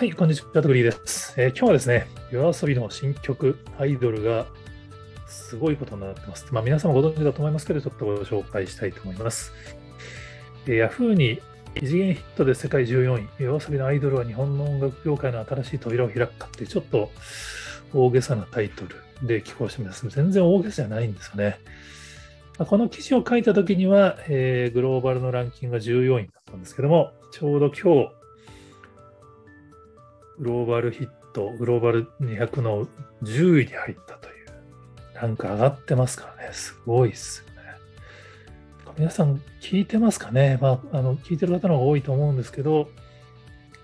はい、こんにちは、とぐりです、えー、今日はですね、夜遊びの新曲、アイドルがすごいことになってます。まあ、皆様ご存知だと思いますけど、ちょっとご紹介したいと思います。えー、Yahoo に異次元ヒットで世界14位、夜遊びのアイドルは日本の音楽業界の新しい扉を開くかって、ちょっと大げさなタイトルで寄稿してみます。全然大げさじゃないんですよね。この記事を書いたときには、えー、グローバルのランキングが14位だったんですけども、ちょうど今日、グローバルヒット、グローバル200の10位に入ったという、なんか上がってますからね、すごいっすよね。皆さん聞いてますかね、まあ、あの聞いてる方の方が多いと思うんですけど、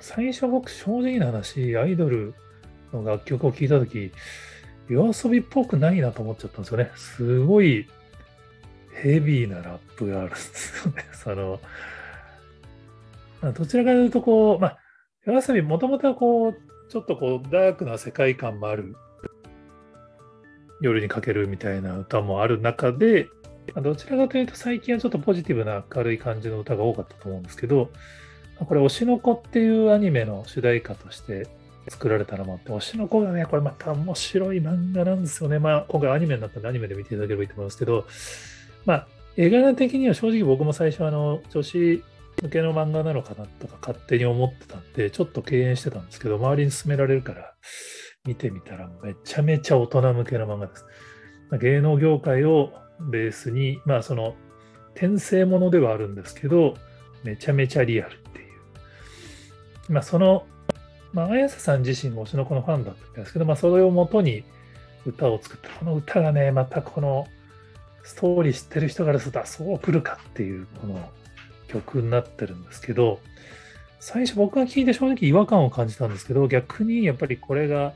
最初僕正直な話、アイドルの楽曲を聴いたとき、夜遊びっぽくないなと思っちゃったんですよね。すごいヘビーなラップがあるんですよね。その、どちらかというとこう、まあ、夜遊びもともとはこう、ちょっとこう、ダークな世界観もある、夜にかけるみたいな歌もある中で、どちらかというと最近はちょっとポジティブな明るい感じの歌が多かったと思うんですけど、これ、推しの子っていうアニメの主題歌として作られたのもあって、推しの子がね、これまた面白い漫画なんですよね。まあ、今回アニメになったんでアニメで見ていただければいいと思いますけど、まあ、絵柄的には正直僕も最初あの、女子向けの漫画なのかなとか勝手に思ってたんで、ちょっと敬遠してたんですけど、周りに勧められるから見てみたらめちゃめちゃ大人向けの漫画です。芸能業界をベースに、まあその転生ものではあるんですけど、めちゃめちゃリアルっていう。まあその、まあ綾瀬さん自身も推しの子のファンだったんですけど、まあそれをもとに歌を作った。この歌がね、またこのストーリー知ってる人からすると、そう来るかっていう、この曲になってるんですけど、最初僕が聞いて正直違和感を感じたんですけど、逆にやっぱりこれが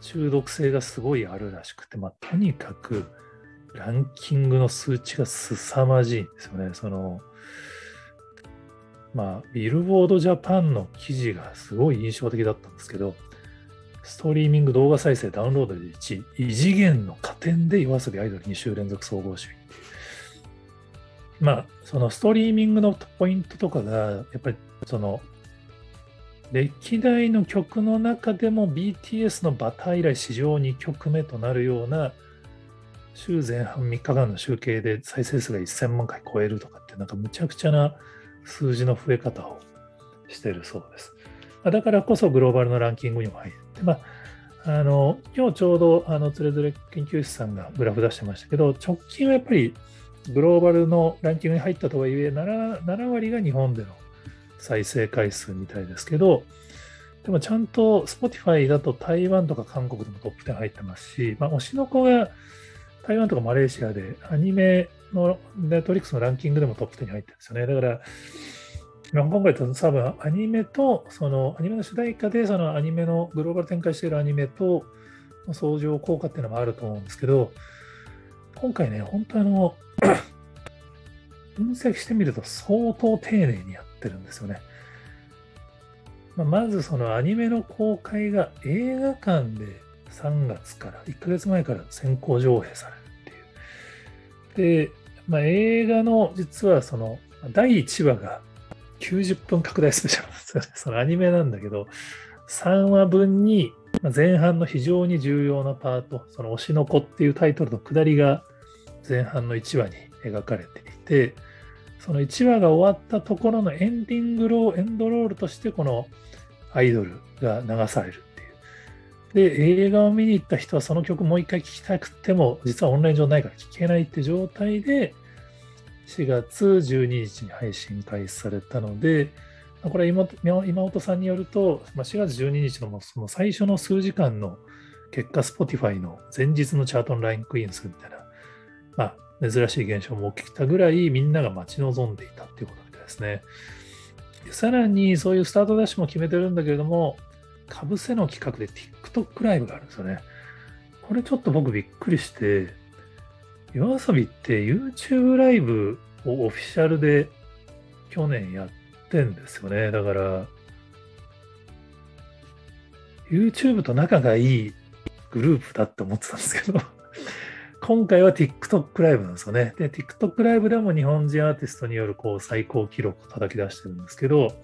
中毒性がすごいあるらしくて、まあ、とにかくランキングの数値が凄まじいんですよね。その、まあ、ビルボードジャパンの記事がすごい印象的だったんですけど、ストリーミング動画再生ダウンロードで1位、異次元の加点で yoasobi アイドル2週連続総合首位っていう。まあ、そのストリーミングのポイントとかが、やっぱりその、歴代の曲の中でも BTS のバター以来史上2曲目となるような週前半3日間の集計で再生数が1000万回超えるとかってなんかむちゃくちゃな数字の増え方をしてるそうです。だからこそグローバルのランキングにも入って、まあ、あの今日ちょうどあのつれづれ研究室さんがグラフ出してましたけど直近はやっぱりグローバルのランキングに入ったとはいえ7、7割が日本での再生回数みたいですけど、でもちゃんと Spotify だと台湾とか韓国でもトップ10入ってますし、まあ、推しの子が台湾とかマレーシアでアニメのネットリックスのランキングでもトップ10に入ってるんですよね。だから、今回多分アニメと、そのアニメの主題歌でそのアニメのグローバル展開しているアニメと相乗効果っていうのもあると思うんですけど、今回ね、本当あの、分析してみると相当丁寧にやってるんですよね。まあ、まずそのアニメの公開が映画館で3月から1ヶ月前から先行上映されるっていう。で、まあ、映画の実はその第1話が90分拡大スペシャルなんですよね。そのアニメなんだけど、3話分に前半の非常に重要なパート、その推しの子っていうタイトルの下りが前半の1話に描かれていて、その1話が終わったところのエンディングロー、エンドロールとしてこのアイドルが流されるっていう。で、映画を見に行った人はその曲もう一回聴きたくても、実はオンライン上ないから聴けないって状態で、4月12日に配信開始されたので、これは今本さんによると、まあ4月12日のその最初の数時間の結果、Spotify の前日のチャートのラインクイーンするみたいな、まあ、珍しい現象も起きたぐらいみんなが待ち望んでいたっていうことみたいですね。さらにそういうスタートダッシュも決めてるんだけれども、かぶせの企画で TikTok ライブがあるんですよね。これちょっと僕びっくりして、夜遊びって YouTube ライブをオフィシャルで去年やってんですよね。だから、YouTube と仲がいいグループだって思ってたんですけど今回は TikTok ライブなんですよね。で、TikTok ライブでも日本人アーティストによるこう最高記録を叩き出してるんですけど、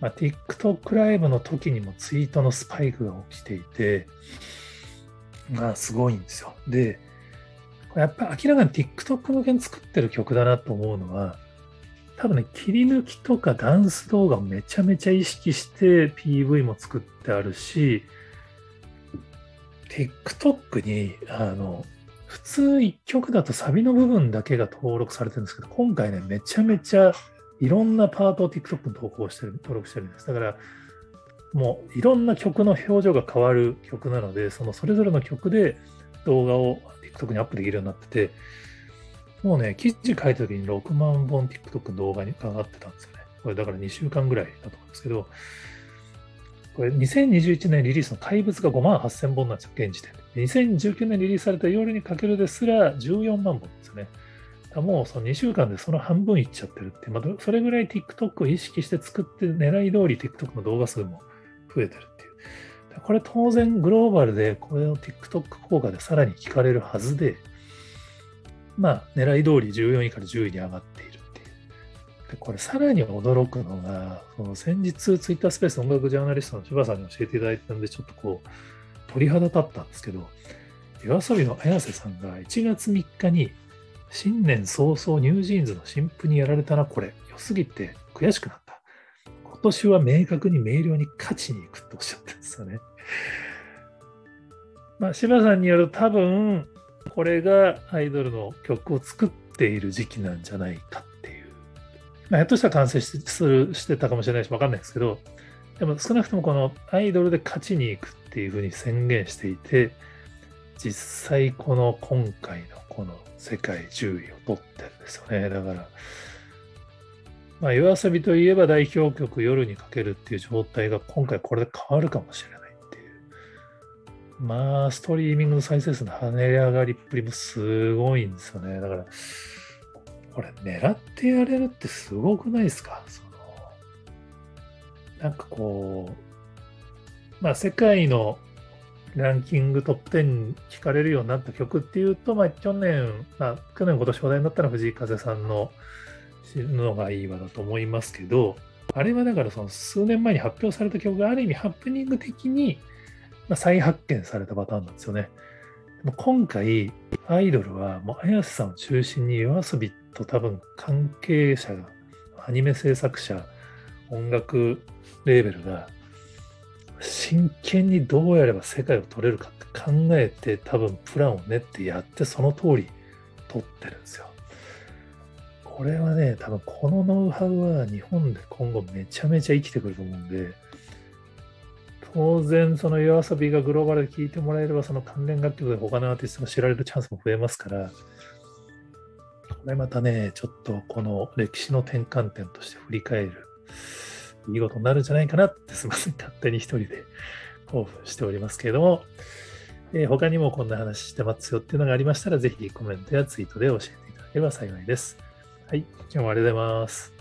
まあ、TikTok ライブの時にもツイートのスパイクが起きていて、まあすごいんですよ。で、やっぱ明らかに TikTok 向けに作ってる曲だなと思うのは、多分ね、切り抜きとかダンス動画をめちゃめちゃ意識して PV も作ってあるし、TikTok に、あの、普通1曲だとサビの部分だけが登録されてるんですけど、今回ね、めちゃめちゃいろんなパートを TikTok に投稿してる、登録してるんです。だから、もういろんな曲の表情が変わる曲なので、そのそれぞれの曲で動画を TikTok にアップできるようになってて、もうね、記事書いた時に6万本 TikTok の動画に上がってたんですよね。これだから2週間ぐらいだと思うんですけど、これ2021年リリースの怪物が5万8000本なんですよ、現時点で。2019年リリースされた夜にかけるですら14万本ですね。もうその2週間でその半分いっちゃってるって、まあ、それぐらい TikTok を意識して作って狙い通り TikTok の動画数も増えてるっていう。これ当然グローバルでこれの TikTok 効果でさらに聞かれるはずで、まあ狙い通り14位から10位に上がっているっていう。でこれさらに驚くのが、その先日 Twitter スペース音楽ジャーナリストの柴さんに教えていただいたんで、ちょっとこう鳥肌立ったんですけど、夜遊びの綾瀬さんが1月3日に新年早々ニュージーンズの新譜にやられたな、これ。良すぎて悔しくなった。今年は明確に明瞭に勝ちに行くっておっしゃってるんですよね。まあ、柴さんによると多分、これがアイドルの曲を作っている時期なんじゃないかっていう。まあ、ひょっとしたら完成しするしてたかもしれないし、わかんないですけど、でも少なくともこのアイドルで勝ちに行くっていうふうに宣言していて、実際この今回のこの世界10位を取ってるんですよね。だから、まあ、夜遊びといえば代表曲夜にかけるっていう状態が今回これで変わるかもしれないっていう。まあ、ストリーミングの再生数の跳ね上がりっぷりもすごいんですよね。だから、これ狙ってやれるってすごくないですか？その、なんかこう、まあ世界のランキングトップ10に聞かれるようになった曲っていうと、まあ去年、まあ去年今年話題になったのは藤井風さんの死ぬのがいいわだと思いますけど、あれはだからその数年前に発表された曲がある意味ハプニング的に再発見されたパターンなんですよね。でも今回、アイドルはもう綾瀬さんを中心に yoasobi と多分関係者が、アニメ制作者、音楽レーベルが真剣にどうやれば世界を取れるかって考えて多分プランを練ってやってその通り取ってるんですよ。これはね、多分このノウハウは日本で今後めちゃめちゃ生きてくると思うんで、当然その夜遊びがグローバルで聴いてもらえればその関連楽曲で他のアーティストが知られるチャンスも増えますから、これまたね、ちょっとこの歴史の転換点として振り返るいいことになるんじゃないかなってすみません、勝手に一人で 興奮しておりますけれども、えー、他にもこんな話してますよっていうのがありましたら、ぜひコメントやツイートで教えていただければ幸いです。はい、今日もありがとうございます。